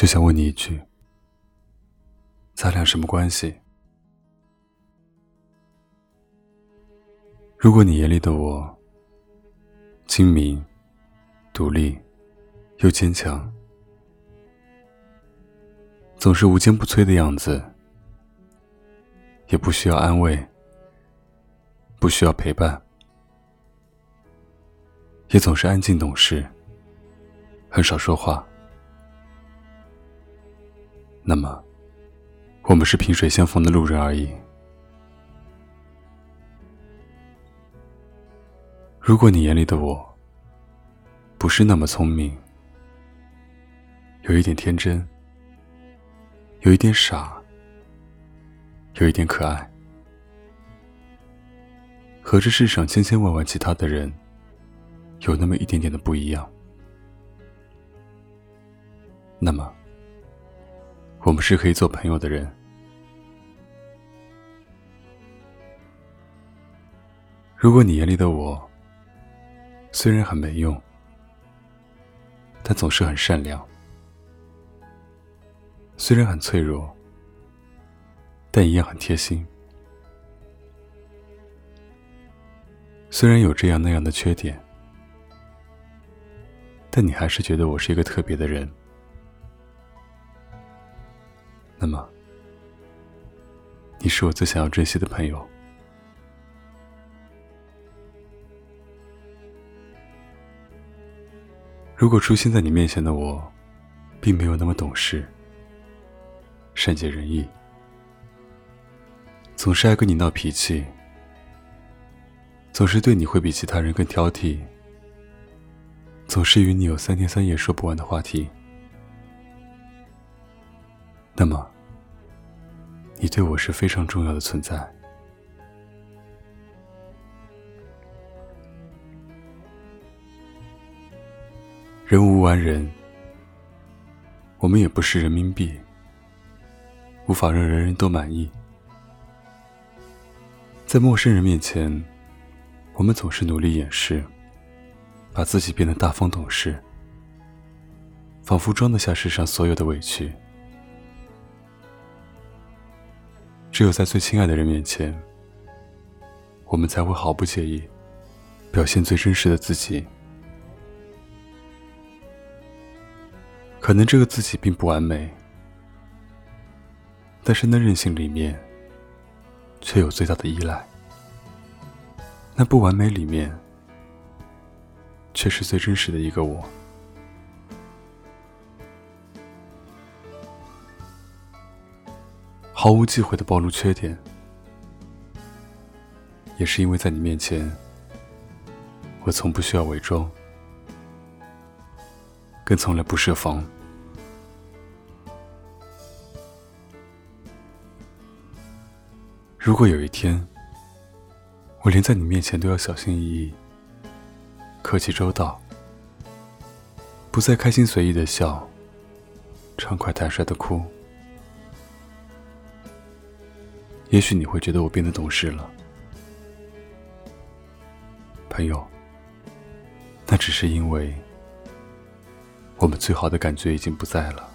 就想问你一句：咱俩什么关系？如果你眼里的我精明、独立又坚强，总是无坚不摧的样子，也不需要安慰，不需要陪伴，也总是安静懂事，很少说话，那么，我们是萍水相逢的路人而已。如果你眼里的我不是那么聪明，有一点天真，有一点傻，有一点可爱，和这世上千千万万其他的人有那么一点点的不一样，那么我们是可以做朋友的人。如果你眼里的我，虽然很没用，但总是很善良；虽然很脆弱，但一样很贴心；虽然有这样那样的缺点，但你还是觉得我是一个特别的人。那么，你是我最想要珍惜的朋友。如果出现在你面前的我，并没有那么懂事、善解人意，总是爱跟你闹脾气，总是对你会比其他人更挑剔，总是与你有三天三夜说不完的话题，那么，你对我是非常重要的存在。人无完人，我们也不是人民币，无法让人人都满意。在陌生人面前，我们总是努力掩饰，把自己变得大方懂事，仿佛装得下世上所有的委屈。只有在最亲爱的人面前，我们才会毫不介意，表现最真实的自己。可能这个自己并不完美，但是那任性里面，却有最大的依赖；那不完美里面，却是最真实的一个我。毫无忌讳的暴露缺点，也是因为在你面前，我从不需要伪装。更从来不设防。如果有一天，我连在你面前都要小心翼翼、客气周到，不再开心随意的笑、畅快坦率的哭，也许你会觉得我变得懂事了，朋友。那只是因为。我们最好的感觉已经不在了。